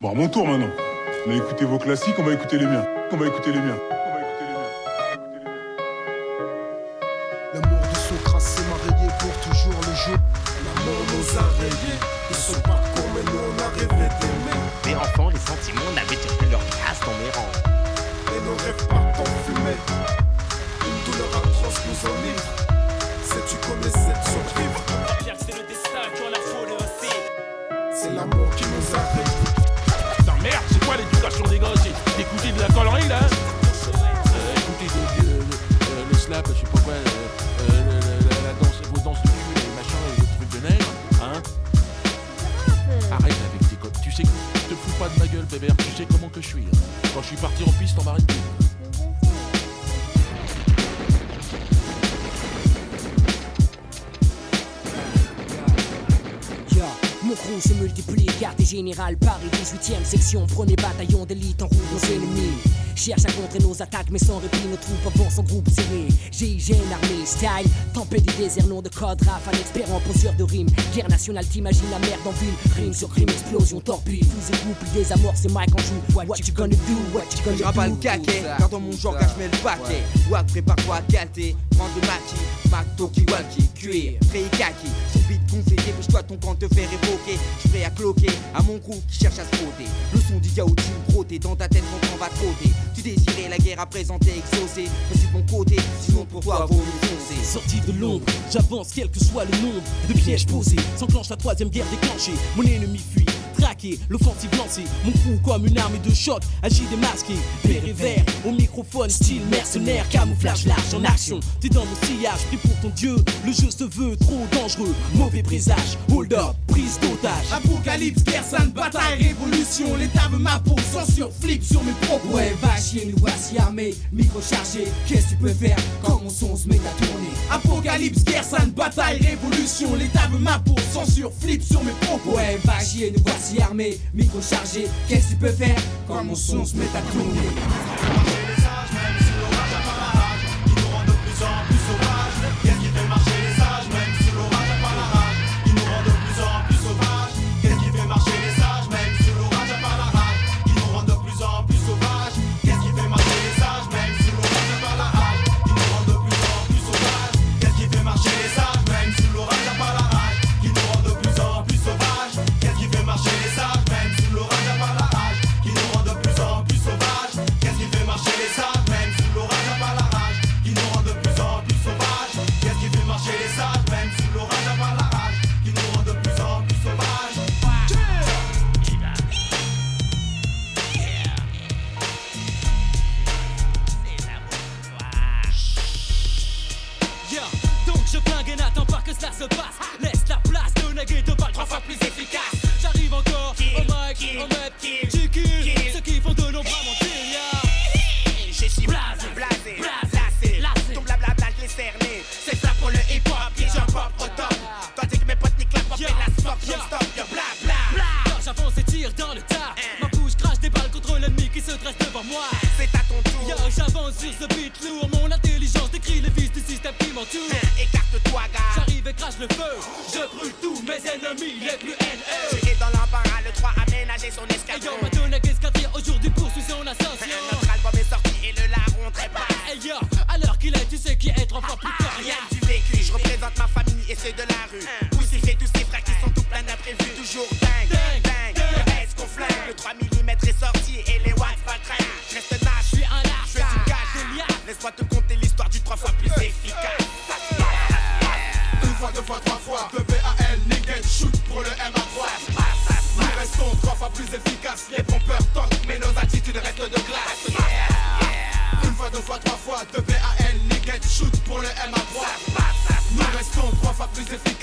Bon, à mon tour maintenant. On a écouté vos classiques, on va écouter les miens. On va écouter les miens. On va écouter les miens. On va écouter les miens. L'amour de Socrate s'est marié pour toujours le jour. L'amour nous a rayés de son parcours, mais nous on a rêvé d'aimer. Mais enfants, les sentiments hein. Quand je suis parti en piste en marine. Mon crew se multiplie, quartier général, Paris 18ème section, premier bataillon d'élite en route nos ennemis. Cherche à contrer nos attaques, mais sans répit, nos troupes avancent en groupe serré. GIGN armée, style, tempête du désert, nom de code, raf, un expert en posture de rime. Guerre nationale, t'imagines la merde en ville, crime sur crime, explosion, torpille, fusée, couple, des amorts, c'est Mike en joue. What, you gonna do, what you gonna do? rabats le caquet, car dans mon genre, gars, je mets le paquet. Wack, prépare-toi à calter, prends de maquis, Mac, Toki, Walkie, cuir, Frey, Kaki. Sur beat conseillé, dépêche-toi ton camp te faire évoquer. Je prêt à cloquer à mon groupe qui cherche à se frotter. Le son du yaourt frotté dans ta tête quand on va trotter. Tu désirais la guerre à présenter, exaucé. Mais c'est de mon côté, sinon pour toi, vaut mieux. Sorti de l'ombre, j'avance quel que soit le nombre de pièges posés. S'enclenche la troisième guerre déclenchée. Mon ennemi fuit, traqué, l'offensive lancée. Mon coup comme une arme de choc, agit démasqué. Et vert, au microphone, style mercenaire, camouflage large en action. T'es dans mon sillage, pris pour ton dieu. Le jeu se veut trop dangereux, mauvais présage. Hold up, prise d'otage. Apocalypse, guerre sainte, bataille, révolution. L'État veut ma peau, censure, flip sur mes propos. Ouais, va chier, nous voici armés, micro chargé. Qu'est-ce que tu peux faire? Quand mon son se met à tourner? Apocalypse, guerre sainte, bataille, révolution. L'État veut ma peau, censure, flip sur mes propos. Ouais, va chier, nous voici armés, micro chargé. Qu'est-ce que tu peux faire? Quand mon son se met à tourner? Je brûle tous mes ennemis les plus haineux. Fois, trois fois. De BAL, nickel, shoot pour le MA3. Nous restons trois fois plus efficaces.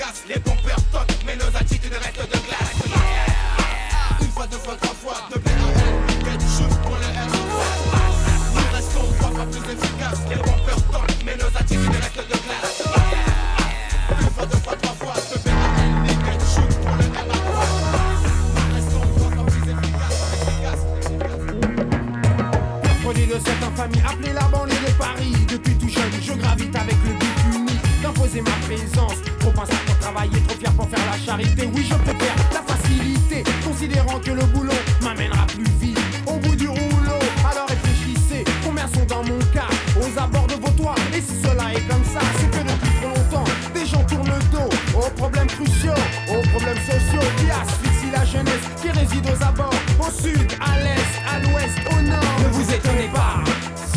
Problèmes sociaux qui asphyxient la jeunesse qui réside aux abords, au sud, à l'est, à l'ouest, au nord. Ne vous étonnez pas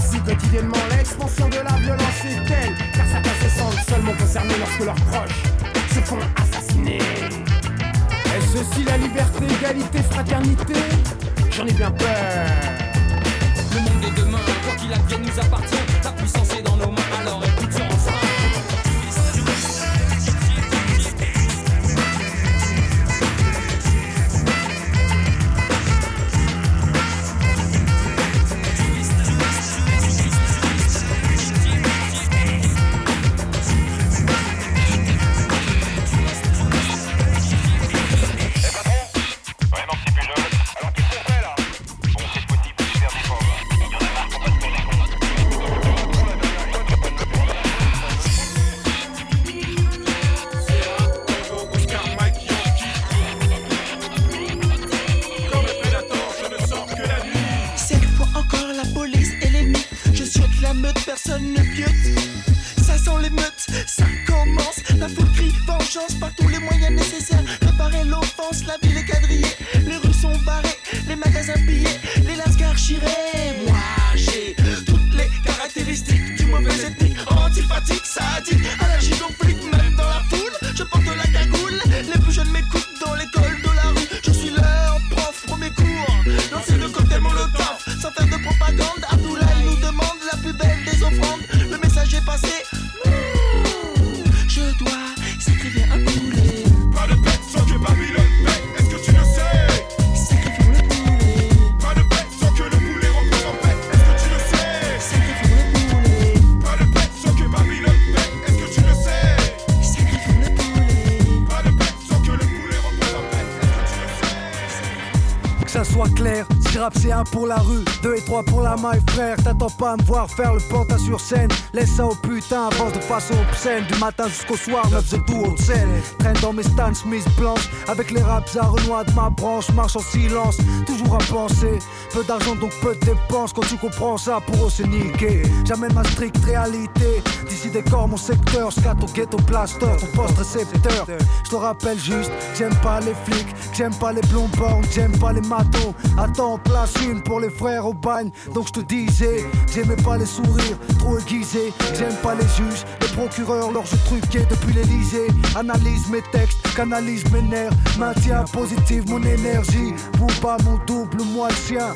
si quotidiennement l'expansion de la violence est telle, car certains se sentent seulement concernés lorsque leurs proches se font assassiner. Est-ce aussi la liberté, égalité, fraternité? J'en ai bien peur. C'est un pour la rue, deux et trois pour la maille frère, t'attends pas à me voir faire le pantin sur scène, laisse ça au putain, avance de façon obscène, du matin jusqu'au soir, neuf faisait tout au sel, traîne dans mes Stan Smith blanches, avec les raps à Renoir de ma branche, marche en silence, toujours à penser, peu d'argent donc peu de dépenses, quand tu comprends ça, pour eux c'est niqué, ma stricte réalité, d'ici décor mon secteur, scat au ghetto blaster, ton poste récepteur, je te rappelle juste, j'aime pas les flics, j'aime pas les blonds j'aime pas les matos, attends, place une pour les frères au bagne, donc je te disais, j'aimais pas les sourires, trop aiguisés, j'aime pas les juges, les procureurs, leurs jeux truqués depuis l'Elysée, analyse mes textes, canalise mes nerfs, maintiens positive mon énergie, pour pas mon double, moi le sien,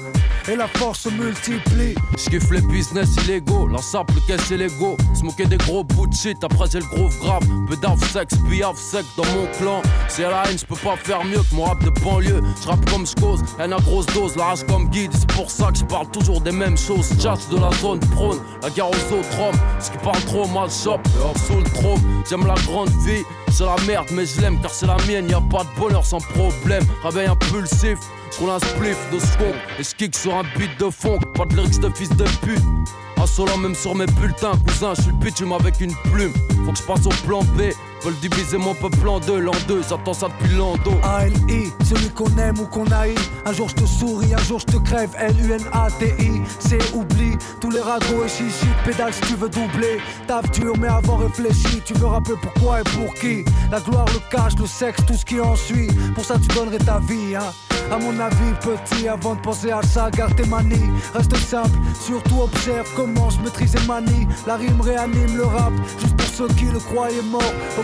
et la force se multiplie. J'kiffe les business illégaux, la simple caisse et l'ego. Smoker des gros bouts de shit, après j'ai le groove grave. Peu sexe, puis sec dans mon clan. C'est la haine, j'peux pas faire mieux que mon rap de banlieue. J'rappe comme j'cause, haine à grosse dose, la rage comme guide. C'est pour ça que j'parle toujours des mêmes choses. Jazz de la zone prône, la guerre aux autres hommes. Ce qui parle trop mal shop, sous le trône. J'aime la grande vie, c'est la merde, mais je l'aime car c'est la mienne. Y a pas de bonheur sans problème. Réveil impulsif. J'roule un spliff de skunk et j'kick sur un beat de funk. Pas de lyrics de fils de pute. Insolent même sur mes bulletins, cousin, je suis le avec une plume. Faut que je passe au plan B. Veulent diviser mon peuple en deux, l'an deux, j'attends ça depuis l'an dos. A-L-I, celui qu'on aime ou qu'on haït. Un jour je te souris, un jour je te crève. L-U-N-A-T-I, c'est oubli. Tous les ragots et chichi, pédale si tu veux doubler. Taf dur, mais avant réfléchi. Tu veux rappeler pourquoi et pour qui? La gloire, le cash, le sexe, tout ce qui en suit. Pour ça, tu donnerais ta vie, hein. À mon avis, petit, avant de penser à ça, garde tes manies. Reste simple, surtout observe comment je maîtrise et manie. La rime réanime le rap, juste pour ceux qui le croyaient mort. Au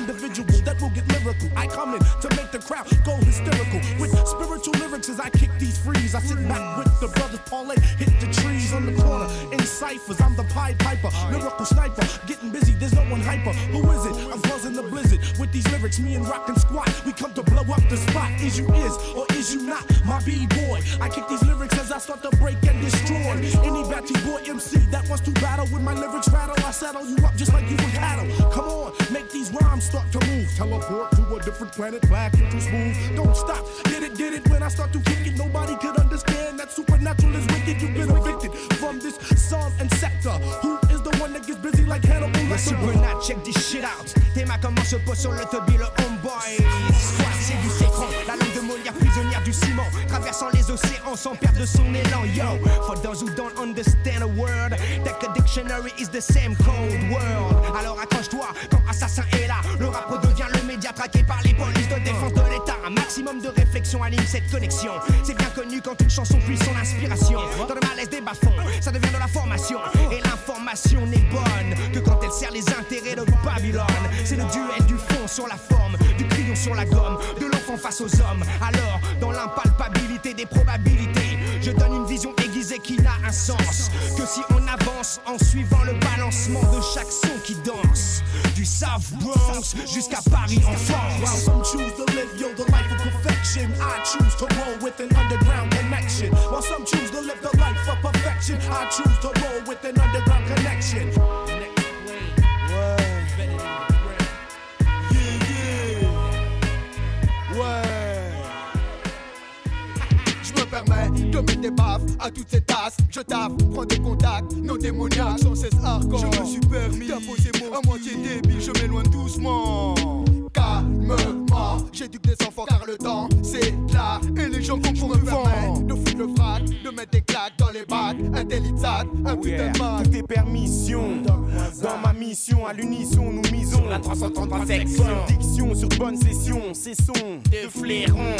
individual that will get lyrical. I come in to make the crowd go hysterical with spiritual lyrics as I kick these frees. I sit back with the brothers Paulette, hit the trees on the corner in ciphers. I'm the Pied Piper, lyrical sniper, getting busy. There's no one hyper. Who is it? I'm causing the blizzard with these lyrics. Me and Rock and Squat, we come to blow up the spot. Is you is or is you not my b boy? I kick these lyrics as I start to break and destroy. Any batty boy MC that wants to battle with my lyrics rattle, I saddle you up just like you were cattle. Come on, make these rhymes start to move. Teleport to a different planet, black into smooth. Don't stop, get it, get it. When I start to kick it, nobody could understand that supernatural is wicked. You've been evicted from this song and sector. Who is the one that gets busy like Hannibal Le Lecter? supernat, check this shit out. Tes mains comment se posent sur le toby, le homeboy. Traversant les océans sans perdre son élan. Yo, for those who don't understand a word, that a dictionary is the same code word. Alors accroche-toi quand Assassin est là. Le rap redevient le média traqué par les polices de défense de l'État. Un maximum de réflexion anime cette connexion. C'est bien connu quand une chanson puise son inspiration. Dans le malaise des bas-fonds, ça devient de la formation. Et l'information n'est bonne que quand elle sert les intérêts de Babylone. C'est le duel du fond sur la forme, du sur la gomme, de l'enfant face aux hommes. Alors, dans l'impalpabilité des probabilités, je donne une vision aiguisée qui n'a un sens que si on avance en suivant le balancement de chaque son qui danse. Du South Bronx jusqu'à Paris en While France. some choose to live, yo, the life of perfection. I choose to roll with an underground connection. While some choose to live the life of perfection, I choose to roll with an underground connection. À toutes ces tasses. Je taffe, prends des contacts, nos démoniaques sans cesse hardcore. Je me suis permis d'imposer mon à moitié débile, je m'éloigne doucement. Calmement, j'éduque des enfants car le temps c'est là et les gens comprennent me permettre de foutre le frac, de mettre des claques dans les bacs, un délicat, un putain de bac. Toutes tes permissions Dans ma mission à l'unisson La 333 section Diction sur bonne session Cessons de flairons.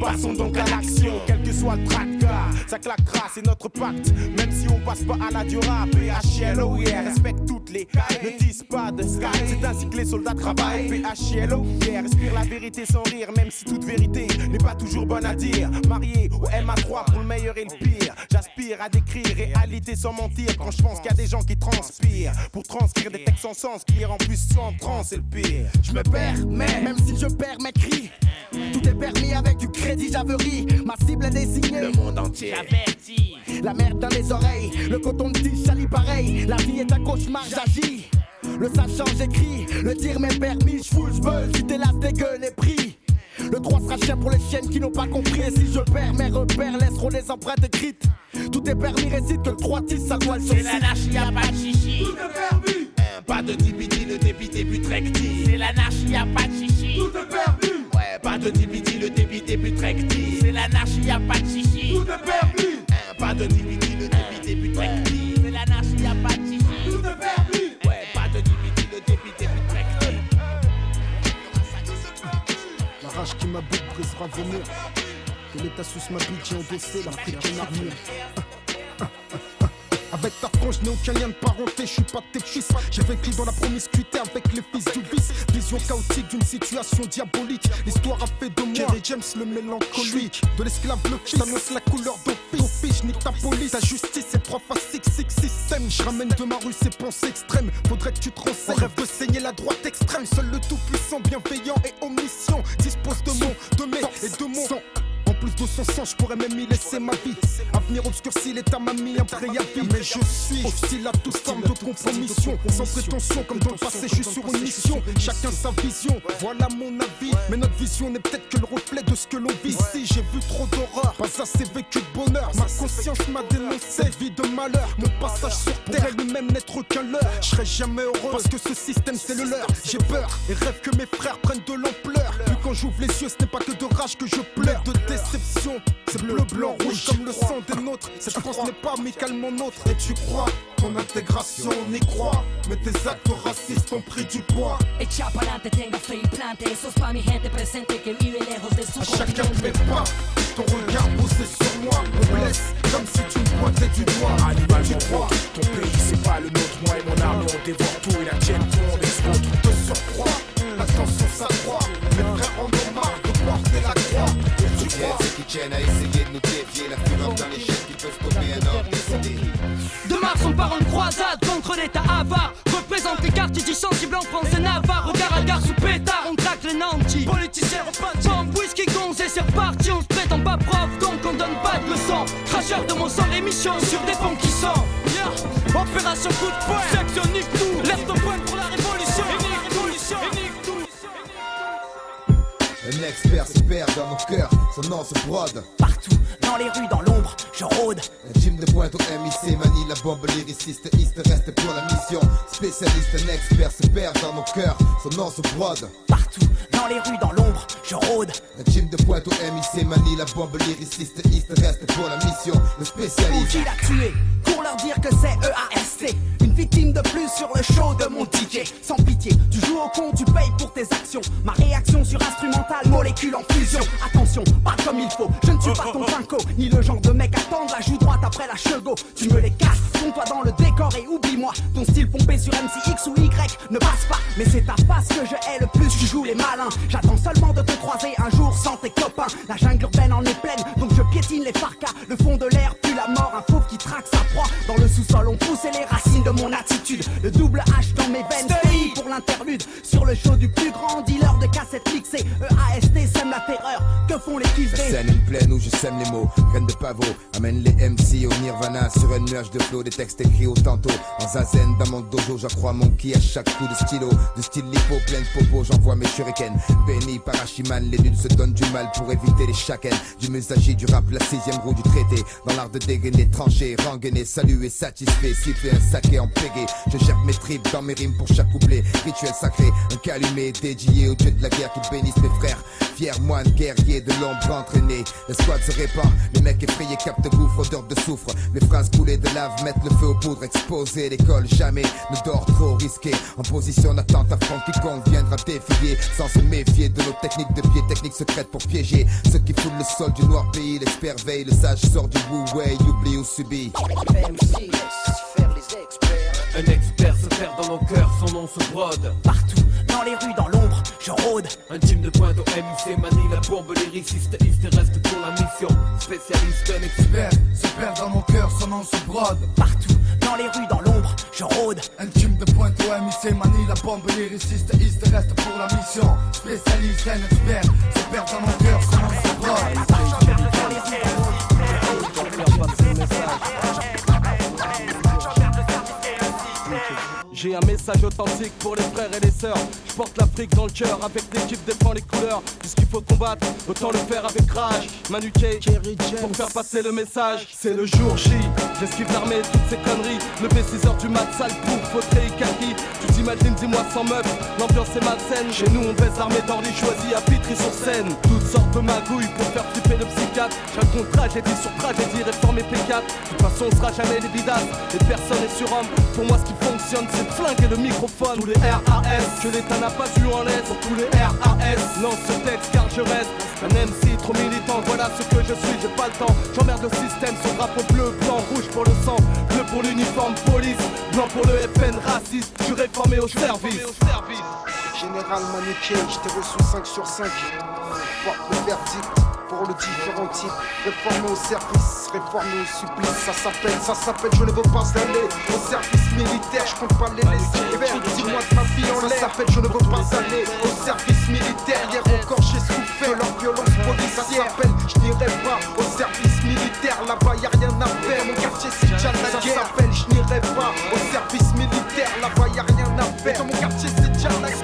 Passons donc à l'action Quel que soit le tracas. Ça claquera c'est notre pacte. Même si on passe pas à la dura PHLO yeah. Respecte toutes les Ne disent pas de sky C'est ainsi que les soldats travaillent. PHLO yeah. Respire la vérité sans rire Même si toute vérité n'est pas toujours bonne à dire. Marié au MA3 pour le meilleur et le pire. J'aspire à décrire réalité sans mentir. Quand je pense qu'il y a des gens qui transpirent. Pour transcrire des textes sans sens Qui les rend plus sans trans c'est le pire Je me perds, mais même si je perds mes cris, tout est permis avec du crédit j'averie. Ma cible est désignée. Le monde entier averti. La merde dans les oreilles, le coton de tige salit pareil. La vie est un cauchemar, j'agis. Le sachant, j'écris. Le dire m'est permis, j'fous, j'veux. Si t'es là, dégueule les prix. Le droit sera chien pour les chiennes qui n'ont pas compris. Et si je perds mes repères, laisseront les empreintes écrites. Tout est permis, récite que le 3 10 ça doit le C'est pas de chichi. Tout est permis. Pas de dibidi, le débit débute recti. C'est l'anarchie, y'a pas de chichi. Tout est permis. Ouais, pas de dibidi, le débit débute recti. C'est l'anarchie, y'a pas de chichi. Tout est permis. Pas de dibidi, le débit débute recti. C'est l'anarchie, y'a pas de chichi. Tout est permis. Ouais, pas de dibidi, le débit débute recti. La rage qui m'habite brisera murs. Que l'état sous ma bite, j'ai endossé l'africaine armure. Avec ta frange, je n'ai aucun lien de parenté, je suis pas tes fils. J'ai vécu dans la promiscuité avec les fils du vice. Vision chaotique d'une situation diabolique. L'histoire a fait de moi James le mélancolique. De l'esclave le fils, annonce la couleur d'office. Nique ta police, ta justice, c'est trois fois six, six système. Je ramène de ma rue ces pensées extrêmes. Faudrait que tu te renseignes. Rêve de saigner la droite extrême. Seul le tout-puissant, bienveillant et omniscient dispose de mon, de mes et de mon sang. Plus de son sang, je pourrais même y laisser ma vie. Avenir obscurci, l'état m'a mis un préavis. Mais je suis hostile à toute forme de compromission. Sans prétention, comme dans le passé, je suis sur une mission. Chacun sa vision, voilà mon avis. Mais notre vision n'est peut-être que le reflet de ce que l'on vit ici. J'ai vu trop d'horreur, pas assez vécu de bonheur. Ma conscience m'a dénoncé, vie de malheur. Mon passage sur terre lui-même n'être qu'un leurre. Je serai jamais heureux parce que ce système c'est le leur. J'ai peur et rêve que mes frères prennent de l'ampleur. J'ouvre les yeux, ce n'est pas que de rage que je pleure. De déception, c'est bleu, blanc, rouge comme le sang des nôtres. Cette France n'est pas amicalement nôtre. Et tu crois, ton intégration, on y croit. Mais tes actes racistes ont pris du poids. Echa pa'lante, tenga fe y plante. Eso es pa' mi gente presente que vive lejos de su À chacun continente. mes pas, ton regard posé sur moi me blesse comme si tu me pointais du doigt. Animal, tu crois, ton pays c'est pas le nôtre. Moi et mon armée on dévore tout et la tienne tout on exploite. de surcroît, croit. Mes frères en ont marre de porter la croix. Et crois, ceux qui tiennent à essayer de nous dévier La fureur d'un échec qui peut stopper un ordre décidé De mars, on part en croisade contre l'état avare. Représente les quartiers du sensible en France et Navarre. Regard à gare sous pétard, on traque les nantis. Politiciens repas, whisky gonzé, c'est reparti. On se prétend pas prof, donc on donne pas de leçons. Cracheur de mon l'émission sur des ponts qui sont. Yeah. Opération coup de poing, section nique tout. Un expert se perd dans nos cœurs, son nom se brode. Partout, dans les rues, dans l'ombre, je rôde. Un team de pointe au MIC manie la bombe lyriciste, East reste pour la mission. Spécialiste, un expert se perd dans nos cœurs, son nom se brode. Partout, dans les rues, dans l'ombre, je rôde. Un team de pointe au MIC manie la bombe lyriciste, East reste pour la mission. Le spécialiste. Qui l'a tué Pour leur dire que c'est EAST. Une victime de plus sur le show de mon DJ. Sans pitié, tu joues au con, tu payes pour tes actions. Ma réaction sur instrumental, molécule en fusion. Attention, pas comme il faut. Je ne suis pas ton ni le genre de mec à tendre la joue droite après la chego. Tu me les casses, fonds-toi dans le décor et oublie-moi. Ton style pompé sur MCX ou Y ne passe pas. Mais c'est ta face que je hais le plus, tu joues les malins. J'attends seulement de te croiser un jour sans tes copains. La jungle urbaine en est pleine, donc je piétine les farcas. Le fond de l'air pue la mort, un fauve qui traque sa proie. Dans le sous-sol, on poussait les racines de mon attitude. Le double H dans mes veines, pour l'interlude. Sur le show du plus grand dealer de font La scène une plaine où je sème les mots, graines de pavot, amène les MC au nirvana sur un nuage de flow, des textes écrits au tantôt. En zazen, dans mon dojo, j'accrois mon ki à chaque coup de stylo. De style lipo, plein de popo, j'envoie mes shurikens. Béni par Hachiman, les nuls se donnent du mal pour éviter les chakens. Du musagi, du rap, la sixième roue du traité. Dans l'art de dégainer, trancher, rengainer, saluer, satisfait, siffler un saké en pégé. Je gère mes tripes dans mes rimes pour chaque couplet. Rituel sacré, un calumet dédié au dieu de la guerre qui bénisse mes frères. Fiers moines guerriers de l'ombre entraînés. Le squad se répand, les mecs effrayés captent gouffre, odeur de soufre. Mes phrases coulées de lave mettent le feu aux poudres exposées. L'école jamais ne dort trop risqué. En position d'attente affront quiconque viendra défier. Sans se méfier de nos techniques de pied, techniques secrètes pour piéger. Ceux qui foulent le sol du noir pays, l'expert veille, le sage sort du wu-way, oublie ou subit. Un expert se perd dans nos cœurs, son nom se brode. Partout, dans les rues, dans l'ombre, je rôde. Un team de pointe au MUC manie la bombe lyriciste, East reste pour la mission. Spécialiste, un expert. Se perd dans mon cœur, son nom se brode. Partout, dans les rues, dans l'ombre, je rôde. Un team de pointe au MIC manie la bombe lyriciste, East reste pour la mission. Spécialiste, un expert. Se perd dans mon cœur, son nom se brode. Un message authentique pour les frères et les sœurs. Je porte l'Afrique dans le cœur, avec l'équipe défend les couleurs. Puisqu'il faut combattre, autant le faire avec rage. Manu K, pour faire passer le message. C'est le jour J, j'esquive l'armée, toutes ces conneries. Levé 6h du mat, sale pour fauteuil kaki. Tu t'imagines, dis-moi sans meuf, l'ambiance est malsaine. Chez nous, on baisse l'armée d'Orly choisi à Vitry sur scène. Toutes sortes de magouilles pour faire flipper le psychiatre. Je tragédie sur tragédie, réformer P4. De toute façon, on sera jamais des bidasses. Et personne n'est surhomme. Pour moi, ce qui fonctionne, c'est flinguer le microphone. Tous les RAS que l'État n'a pas vu en l'aise. Tous les RAS, lance ce texte car je reste un MC trop militant. Voilà ce que je suis, j'ai pas le temps. J'emmerde le système, son drapeau bleu, blanc, rouge pour le sang, bleu pour l'uniforme police, blanc pour le FN raciste. Je suis réformé au service. Général Manuquet, je t'ai reçu 5 sur 5. Porte le verdict pour le différent type. Réformé au service, réformé au supplice. Ça s'appelle, ça s'appelle, je ne veux pas aller au service militaire. Je compte pas les laisser faire. Dis-moi de ma vie en l'air. Ça s'appelle, je ne veux pas aller au service militaire. Hier encore, j'ai souffert leur violence policière. Ça s'appelle, je n'irai pas au service militaire. Là-bas, y a rien à faire. Mon quartier, c'est déjà la guerre. Ça s'appelle, je n'irai pas au service militaire. Là-bas, y a rien à faire. Dans mon quartier, c'est déjà la guerre.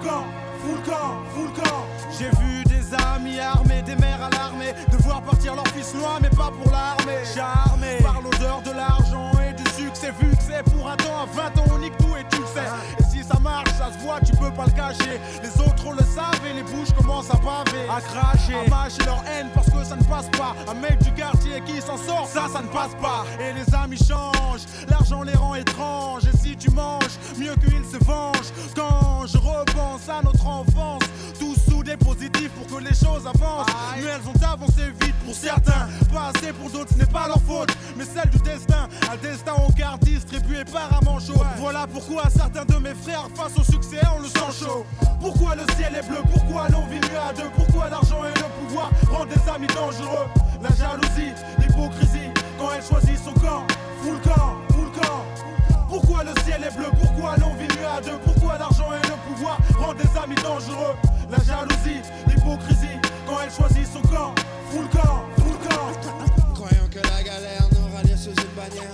Elle choisit son camp camp, camp. J'ai vu des amis armés, des mères à l'armée Devoir partir leur fils loin mais pas pour l'armée. Charmé par l'odeur de l'argent et du succès Vu que c'est pour un temps, à 20 ans on nique tout et tu le sais ça marche, ça se voit, tu peux pas le cacher. Les autres le savent et les bouches commencent à baver À cracher, à mâcher leur haine parce que ça ne passe pas. Un mec du quartier qui s'en sort, ça, ça ne passe pas. Et les amis changent, l'argent les rend étranges. Et si tu manges, mieux qu'ils se vengent Quand je repense à notre enfance Tous soudés positifs pour que les choses avancent. Mais elles ont avancé vite pour certains, pas assez pour d'autres, ce n'est pas leur faute, mais celle du destin. Un destin au quart distribué par un manchot. Voilà pourquoi certains de mes frères, face au succès, on le sent chaud. Pourquoi le ciel est bleu? Pourquoi l'on vit mieux à deux? Pourquoi l'argent et le pouvoir rendent des amis dangereux? La jalousie, l'hypocrisie, quand elle choisit son camp, full camp, full camp. Pourquoi le ciel est bleu? Pourquoi l'on vit mieux à deux? Pourquoi l'argent et le pouvoir rendent des amis dangereux? La jalousie, l'hypocrisie, quand elle choisit son camp, full camp, full camp. Croyant que la galère nous rallie sous une bannière.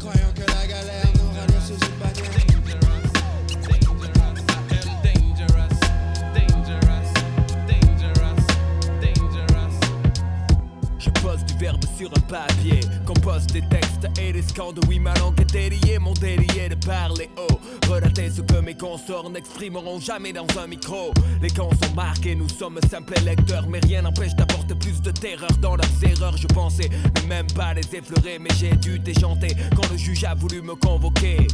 Croyant que la galère nous rallie sous une bannière. Sur un papier, compose des textes et des scandes. Oui, ma langue est déliée, mon délié de parler haut. Relater ce que mes consorts n'exprimeront jamais dans un micro. Les camps sont marqués, nous sommes simples lecteurs, mais rien n'empêche d'apporter plus de terreur dans leurs erreurs. Je pensais même pas les effleurer, mais j'ai dû déchanter quand le juge a voulu me convoquer.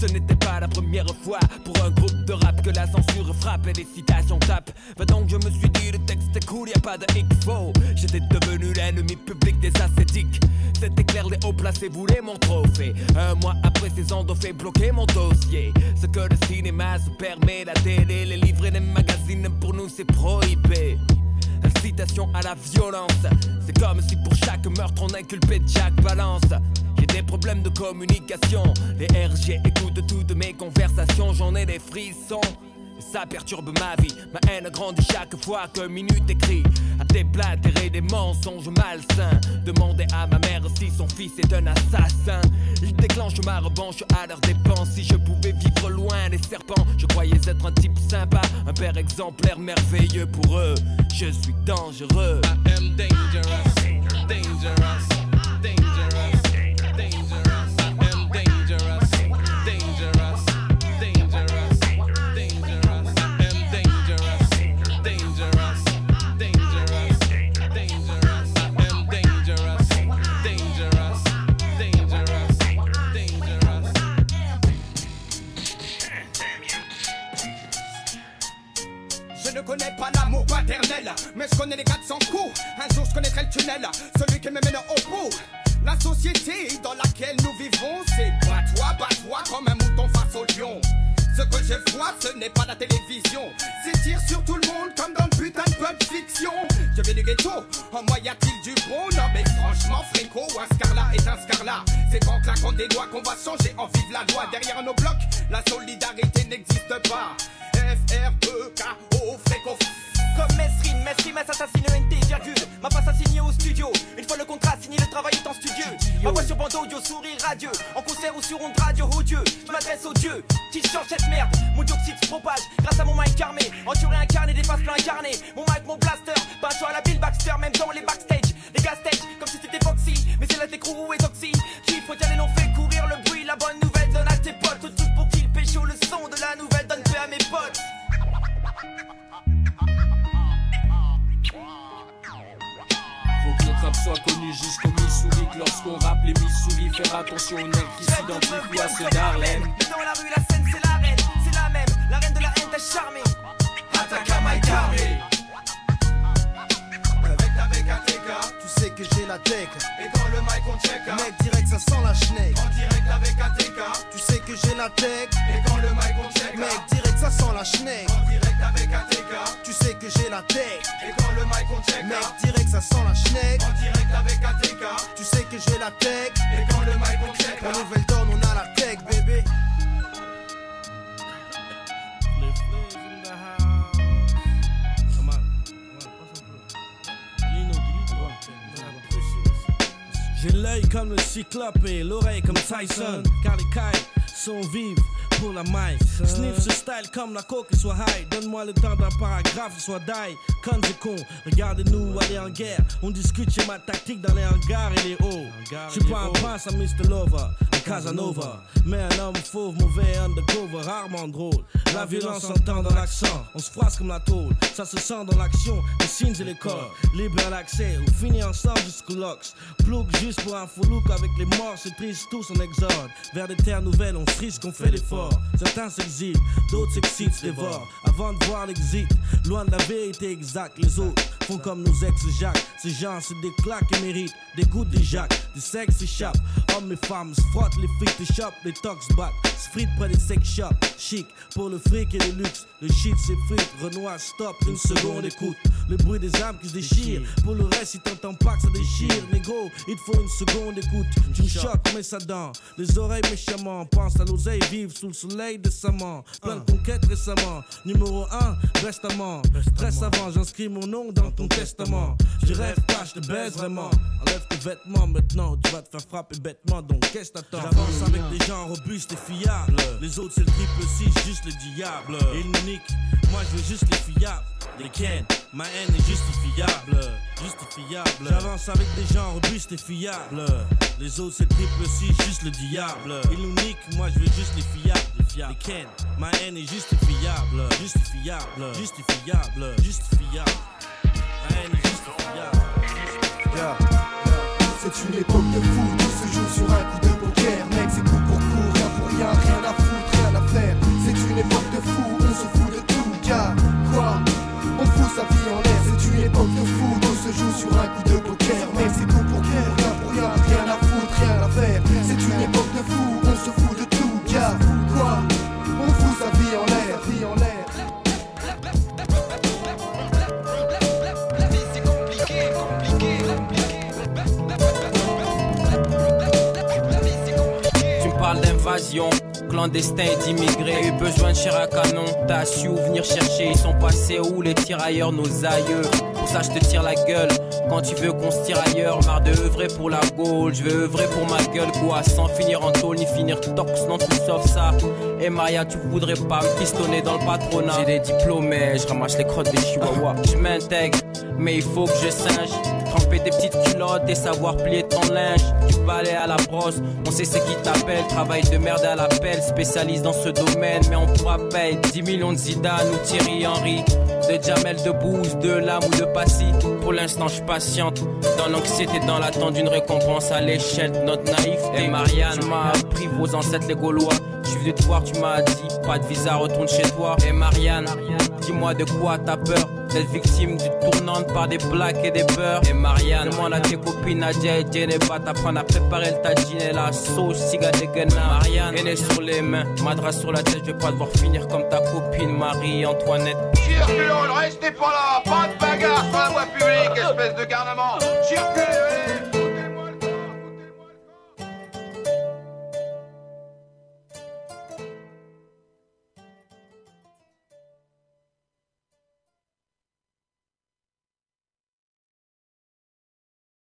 Ce n'était pas la première fois pour un groupe de rap que la censure frappe et les citations tapent. Bah donc je me suis dit le texte est cool, y a pas de faux. J'étais devenu l'ennemi public des ascétiques. C'était clair, les hauts placés voulaient mon trophée. Un mois après, ces ont fait bloquer mon dossier. Ce que le cinéma se permet, la télé, les livres et les magazines, pour nous c'est prohibé. Incitation à la violence, c'est comme si pour chaque meurtre on inculpait Jack Balance. J'ai des problèmes de communication, les RG écoutent toutes mes conversations, j'en ai des frissons. Ça perturbe ma vie, ma haine grandit chaque fois que minute écrit à déblatérer des mensonges malsains. Demander à ma mère si son fils est un assassin. Il déclenche ma revanche à leur dépense. Si je pouvais vivre loin des serpents, je croyais être un type sympa, un père exemplaire merveilleux pour eux. Je suis dangereux. I am dangerous, dangerous, mais je connais les 400 coups. Un jour je connaîtrai le tunnel, celui qui me mène au bout. La société dans laquelle nous vivons, c'est bats-toi, bats-toi comme un mouton face au lion. Ce que je vois, ce n'est pas la télévision. C'est tir sur tout le monde comme dans le putain de pulp fiction. Je viens du ghetto, en moi y a-t-il du bon? Non mais franchement, fréco, un scarlat est un scarlat. C'est en claquant des doigts qu'on va changer en vive la loi. Derrière nos blocs, la solidarité n'existe pas. F-R-E-K-O, fréco. Comme Mesrine, Mesrine assassine NT, virgule. Ma face assignée au studio. Une fois le contrat signé, le travail est en studio. Ma voix sur bande audio, sourire radieux. En concert ou sur onde radio, oh Dieu. Je m'adresse aux dieux qui change cette merde. Mon dioxyde se propage grâce à mon mic armé. Enduré incarné, des faces plein incarné. Mon mic, mon blaster. Pinceau à la Bill Baxter, même dans les backstage. Les gas stage, comme si c'était Foxy. Mais c'est la Técrou et Doxy. Qui faut aller, non fait courir le bruit. La bonne nouvelle donne à tes potes. Tout pour qu'ils pécho le son de la nouvelle donne paix à mes potes. Soit connu jusqu'au Missouri Que lorsqu'on rappe les Missouri Faire attention aux nègres qui s'identifient à ceux d'Harlem Dans la rue, la scène, c'est la reine. C'est la même. La reine de la haine t'a charmé. Ataka my carré. Avec ta BKTK, Tu sais que j'ai la tech. et quand le mic on check, Mec, direct, ça sent la schneck. en direct avec ATK, Tu sais que j'ai la tech. et quand le mic on check, Mec, direct, ça sent la schneck. en direct avec ATK, Tu sais que j'ai la tech. et quand le mic on check, Mec, direct, ça sent la schneck. en direct avec ATK, Tu sais que j'ai la tech. et quand le mic on check, La nouvelle donne, on a la tech, bébé. J'ai l'œil comme le cyclope et l'oreille comme Tyson. Car les cailles sont vives la. Sniff ce style comme la coke soit high. Donne-moi le temps d'un paragraphe soit die. Con c'est con, regardez-nous aller en guerre. On discute chez ma tactique dans les hangars et les hauts. Je suis pas un prince à Mr. Lover. Casanova. Mais un homme fauve, mauvais undercover, rarement drôle. La violence s'entend dans l'accent, on se froisse comme la tôle. Ça se sent dans l'action, les signes et les corps. Libre à l'accès, on finit ensemble jusqu'au lox. Plouk juste pour un faux look avec les morts, c'est triste, tous en exode. Vers des terres nouvelles, on frisque, on fait l'effort. Certains s'exilent, d'autres s'excitent, se dévorent. Avant de voir l'exit, loin de la vérité exacte, les autres font comme nos ex-Jacques. Ces gens se déclaquent et méritent des gouttes de Jacques. Des sexes s'échappent, hommes et femmes se frottent, les frites shops, les tox battent. Se fritent près des sex shops, chic pour le fric et le luxe. Le shit s'effrite, Renoir stop, une seconde écoute. Le bruit des âmes qui se déchirent. Pour le reste, si t'entends pas que ça déchire, négo, il te faut une seconde écoute. Tu me choques, mais ça dent. Les oreilles méchamment, pense à l'oseille, vive sous le soleil décemment. Plein de conquêtes récemment. Numéro 1, restement. Stress avant, j'inscris mon nom dans ton testament. Je rêve pas, je te baise vraiment. Enlève vêtements maintenant, tu vas te faire frapper bêtement. Donc qu'est-ce que t'attends? J'avance avec des gens robustes et fiables. Les autres, c'est le triple 6, juste le diable. Et l'unique, moi je veux juste les fiables. Les ken, ma haine est justifiable. Justifiable. J'avance avec des gens robustes et fiables. Les autres, c'est le triple 6, juste le diable. Et l'unique, moi je veux juste les fiables. Les ken, ma haine est justifiable. Justifiable. Justifiable. Justifiable. Ma haine est justifiable. C'est une époque de fou, tout se joue sur un coup de poker. Mec, c'est coup pour coup, rien pour rien, rien à foutre, rien à faire. C'est une époque de fou, on se fout de tout, gars. Quoi? On fout sa vie en l'air, c'est une époque de fou, tout se joue sur un coup de poker. Mec, c'est d'invasion, clandestin et d'immigrés. Eu besoin de chair à canon, t'as su venir chercher. Ils sont passés où? Les tirailleurs, nos aïeux. Pour ça, je te tire la gueule. Quand tu veux qu'on se tire ailleurs, marre de œuvrer pour la Gaule. Je veux œuvrer pour ma gueule, quoi. Sans finir en tôle ni finir tox, non, tout sauf ça. Et Maria, tu voudrais pas me pistonner dans le patronat. J'ai des diplômes, mais je ramasse les crottes des chihuahuas. Je m'intègre, mais il faut que je singe. Tremper tes petites culottes et savoir plier ton linge. Tu balais à la brosse, on sait c'est qui t'appelle. Travail de merde à l'appel, spécialiste dans ce domaine. Mais on pourra payer 10 millions de Zidane ou Thierry Henry. De Jamel, de Bouze, de Lame ou de Passy. Pour l'instant, je patiente. Dans l'anxiété, dans l'attente d'une récompense à l'échelle de notre naïveté. Et Marianne m'a appris vos ancêtres les Gaulois. Je suis venu te voir, tu m'as dit, pas de visa, retourne chez toi. Et Marianne, dis-moi de quoi t'as peur D'être victime du tournante par des blacks et des beurres. Et Marianne, demande à tes copines Nadia et Jeneba t'apprendre à préparer le tagine et la sauce, ciga des guenards. Marianne, aînée sur les mains, madras sur la tête, je vais pas devoir finir comme ta copine Marie-Antoinette. Circulons, ne restez pas là, pas de bagarre sur la voie publique, espèce de garnement. Circulez